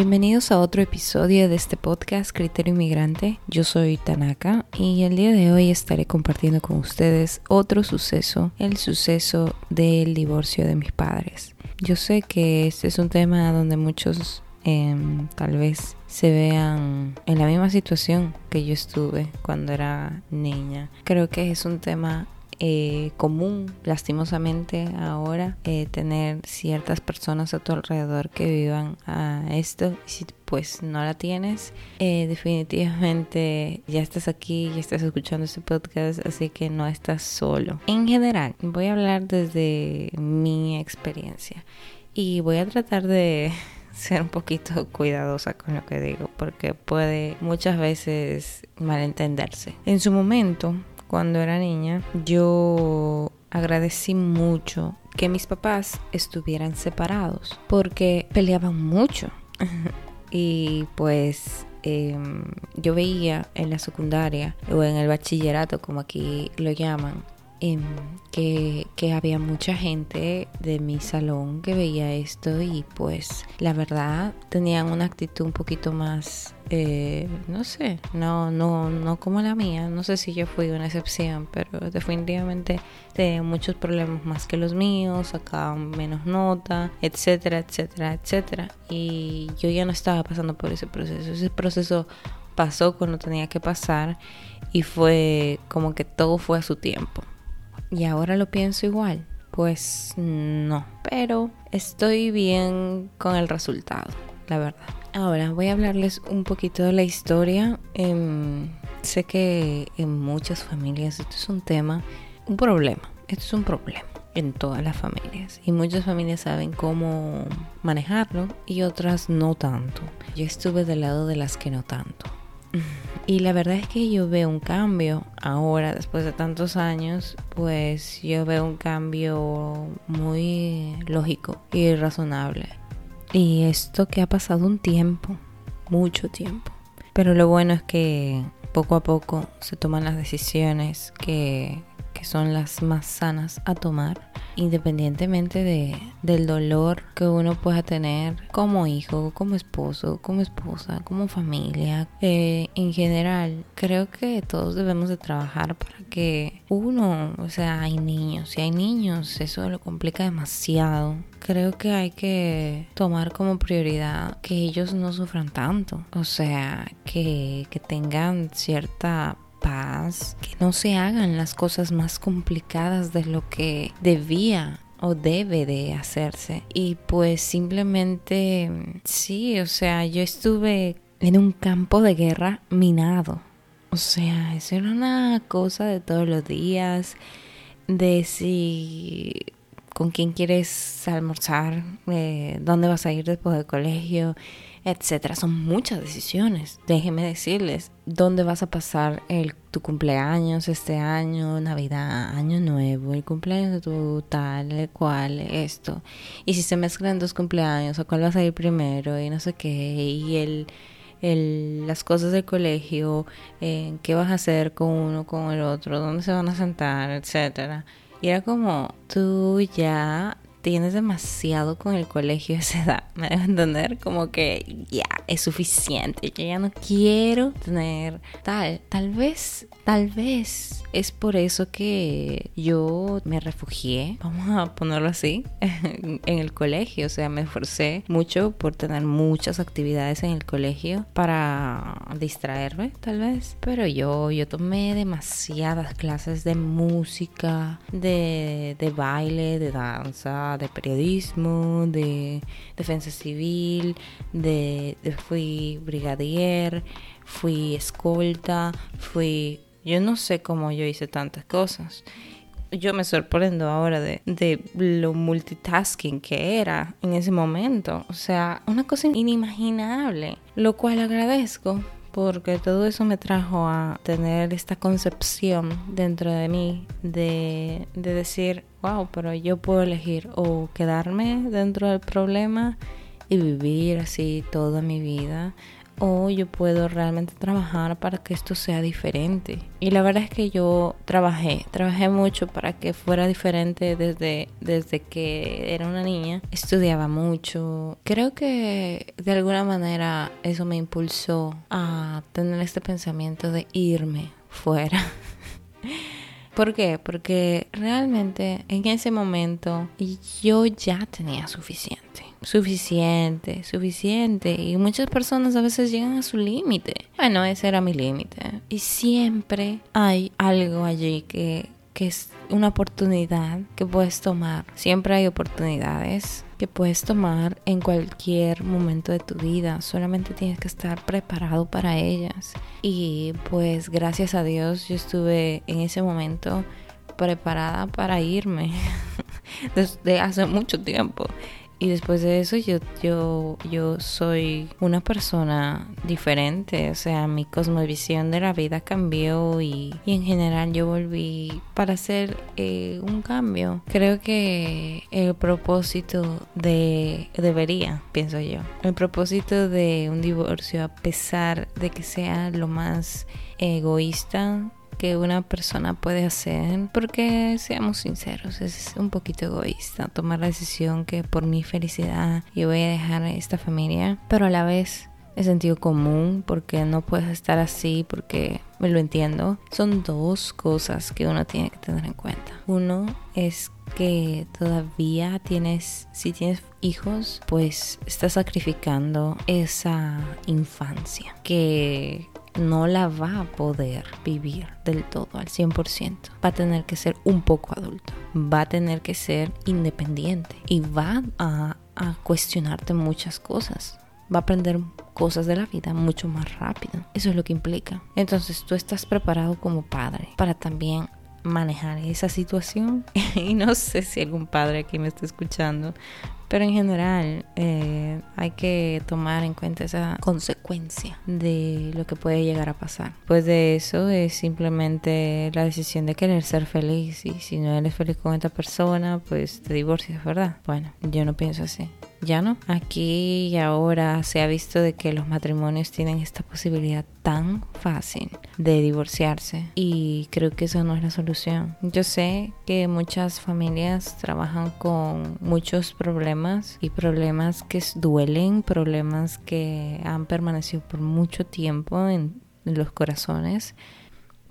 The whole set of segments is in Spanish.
Bienvenidos a otro episodio de este podcast Criterio Inmigrante. Yo soy Tanaka y el día de hoy estaré compartiendo con ustedes otro suceso, el suceso del divorcio de mis padres. Yo sé que este es un tema donde muchos em, tal vez se vean en la misma situación que yo estuve cuando era niña. Creo que es un tema eh, común, lastimosamente, ahora eh, tener ciertas personas a tu alrededor que vivan a esto. Si pues no la tienes, eh, definitivamente ya estás aquí, ya estás escuchando este podcast, así que no estás solo. En general, voy a hablar desde mi experiencia y voy a tratar de ser un poquito cuidadosa con lo que digo porque puede muchas veces malentenderse. En su momento, cuando era niña, yo agradecí mucho que mis papás estuvieran separados porque peleaban mucho. y pues em, yo veía en la secundaria o en el bachillerato, como aquí lo llaman, em, que, que, había mucha gente de mi salón que veía esto y pues la verdad tenían una actitud un poquito más eh, no sé, no, no, no como la mía, no sé si yo fui una excepción, pero definitivamente tenía muchos problemas más que los míos, sacaban menos nota, etcétera, etcétera, etcétera. Y yo ya no estaba pasando por ese proceso, ese proceso pasó cuando tenía que pasar y fue como que todo fue a su tiempo. Y ahora lo pienso igual, pues no, pero estoy bien con el resultado, la verdad. Ahora voy a hablarles un poquito de la historia. Em, sé que en muchas familias esto es un tema, un problema. Esto es un problema en todas las familias y muchas familias saben cómo manejarlo y otras no tanto. Yo estuve del lado de las que no tanto. Y la verdad es que yo veo un cambio ahora, después de tantos años, pues yo veo un cambio muy lógico y razonable. Y esto que ha pasado un tiempo, mucho tiempo. Pero lo bueno es que poco a poco se toman las decisiones que, que son las más sanas a tomar independientemente de, del dolor que uno pueda tener como hijo, como esposo, como esposa, como familia. Eh, en general, creo que todos debemos de trabajar para que uno, o sea, hay niños, si hay niños, eso lo complica demasiado. Creo que hay que tomar como prioridad que ellos no sufran tanto, o sea, que, que tengan cierta paz, que no se hagan las cosas más complicadas de lo que debía o debe de hacerse. Y pues simplemente, sí, o sea, yo estuve en un campo de guerra minado. O sea, eso era una cosa de todos los días, de si con quién quieres almorzar, eh, dónde vas a ir después del colegio, etcétera. Son muchas decisiones. Déjenme decirles dónde vas a pasar el, tu cumpleaños este año, Navidad, Año Nuevo, el cumpleaños de tu tal, cual, esto. Y si se mezclan dos cumpleaños, o cuál vas a ir primero, y no sé qué, y el. El, las cosas del colegio, eh, qué vas a hacer con uno, con el otro, dónde se van a sentar, etcétera. Y era como, tú ya tienes demasiado con el colegio esa edad, me debo entender, como que ya es suficiente, yo ya no quiero tener tal, tal vez, tal vez es por eso que yo me refugié, vamos a ponerlo así, en el colegio, o sea, me esforcé mucho por tener muchas actividades en el colegio para distraerme, tal vez, pero yo, yo tomé demasiadas clases de música, de, de baile, de danza, de periodismo, de defensa civil, de, fui brigadier, fui escolta, fui... Yo no sé cómo yo hice tantas cosas. Yo me sorprendo ahora de, de lo multitasking que era en ese momento. O sea, una cosa inimaginable, lo cual agradezco porque todo eso me trajo a tener esta concepción dentro de mí de, de, decir, wow, pero yo puedo elegir o quedarme dentro del problema y vivir así toda mi vida o yo puedo realmente trabajar para que esto sea diferente. Y la verdad es que yo trabajé, trabajé mucho para que fuera diferente desde, desde que era una niña. Estudiaba mucho. Creo que de alguna manera eso me impulsó a tener este pensamiento de irme fuera. ¿Por qué? Porque realmente en ese momento yo ya tenía suficiente. Suficiente, suficiente. Y muchas personas a veces llegan a su límite. Bueno, ese era mi límite. Y siempre hay algo allí que, que es una oportunidad que puedes tomar. Siempre hay oportunidades que puedes tomar en cualquier momento de tu vida. Solamente tienes que estar preparado para ellas. Y pues gracias a Dios yo estuve en ese momento preparada para irme desde hace mucho tiempo. Y después de eso yo, yo, yo soy una persona diferente, o sea, mi cosmovisión de la vida cambió y, en general yo volví para hacer eh, un cambio. Creo que el propósito de, debería, pienso yo, el propósito de un divorcio, a pesar de que sea lo más egoísta que una persona puede hacer, porque seamos sinceros, es un poquito egoísta tomar la decisión que por mi felicidad yo voy a dejar esta familia, pero a la vez es sentido común porque no puedes estar así porque me lo entiendo. Son dos cosas que uno tiene que tener en cuenta. Uno es que todavía tienes, si tienes hijos, pues estás sacrificando esa infancia que no la va a poder vivir del todo al 100%. Va a tener que ser un poco adulto. Va a tener que ser independiente. Y va a, cuestionarte muchas cosas. Va a aprender cosas de la vida mucho más rápido. Eso es lo que implica. Entonces tú estás preparado como padre para también manejar esa situación. y no sé si algún padre aquí me está escuchando, pero en general eh, hay que tomar en cuenta esa consecuencia de lo que puede llegar a pasar. Pues de eso es simplemente la decisión de querer ser feliz y si no eres feliz con esta persona, pues te divorcias, ¿verdad? Bueno, yo no pienso así ya no. Aquí y ahora se ha visto de que los matrimonios tienen esta posibilidad tan fácil de divorciarse y creo que esa no es la solución. Yo sé que muchas familias trabajan con muchos problemas y problemas que duelen, problemas que han permanecido por mucho tiempo en los corazones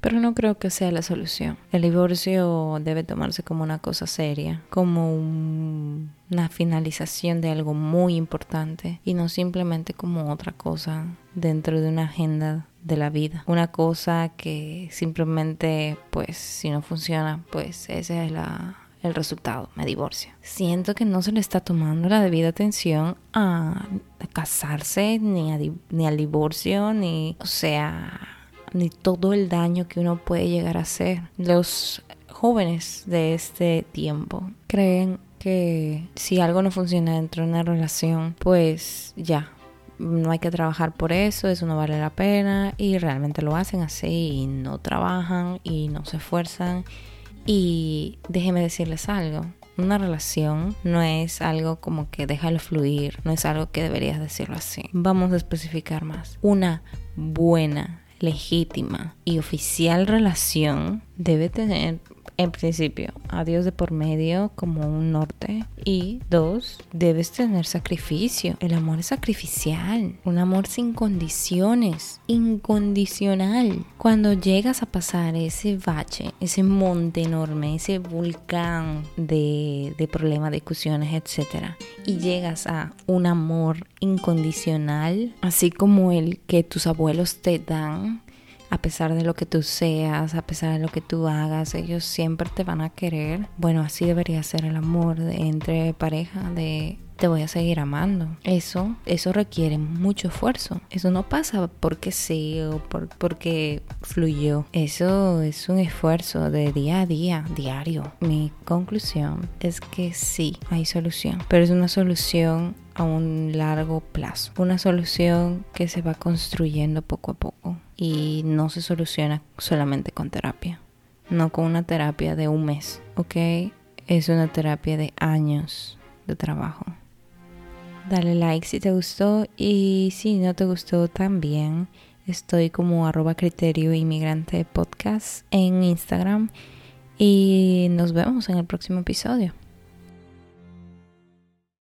pero no creo que sea la solución. El divorcio debe tomarse como una cosa seria, como una finalización de algo muy importante y no simplemente como otra cosa dentro de una agenda de la vida. Una cosa que simplemente, pues, si no funciona, pues ese es el resultado, me divorcio. Siento que no se le está tomando la debida atención a, casarse, ni, ni al divorcio, ni, o sea ni todo el daño que uno puede llegar a hacer. Los jóvenes de este tiempo creen que si algo no funciona dentro de una relación, pues ya, no hay que trabajar por eso, eso no vale la pena y realmente lo hacen así y no trabajan y no se esfuerzan. Y déjeme decirles algo, una relación no es algo como que déjalo fluir, no es algo que deberías decirlo así. Vamos a especificar más. Una buena legítima y oficial relación debe tener en principio, a Dios de por medio como un norte. Y dos, debes tener sacrificio. El amor es sacrificial. Un amor sin condiciones. Incondicional. Cuando llegas a pasar ese bache, ese monte enorme, ese volcán de, de problemas, discusiones, etc. Y llegas a un amor incondicional, así como el que tus abuelos te dan, a pesar de lo que tú seas, a pesar de lo que tú hagas, ellos siempre te van a querer. Bueno, así debería ser el amor entre pareja, de te voy a seguir amando. Eso, eso requiere mucho esfuerzo. Eso no pasa porque sí o por, porque fluyó. Eso es un esfuerzo de día a día, diario. Mi conclusión es que sí, hay solución, pero es una solución a un largo plazo. Una solución que se va construyendo poco a poco y no se soluciona solamente con terapia. No con una terapia de un mes, ¿ok? Es una terapia de años de trabajo. Dale like si te gustó y si no te gustó también. Estoy como arroba criterio inmigrante podcast en Instagram y nos vemos en el próximo episodio.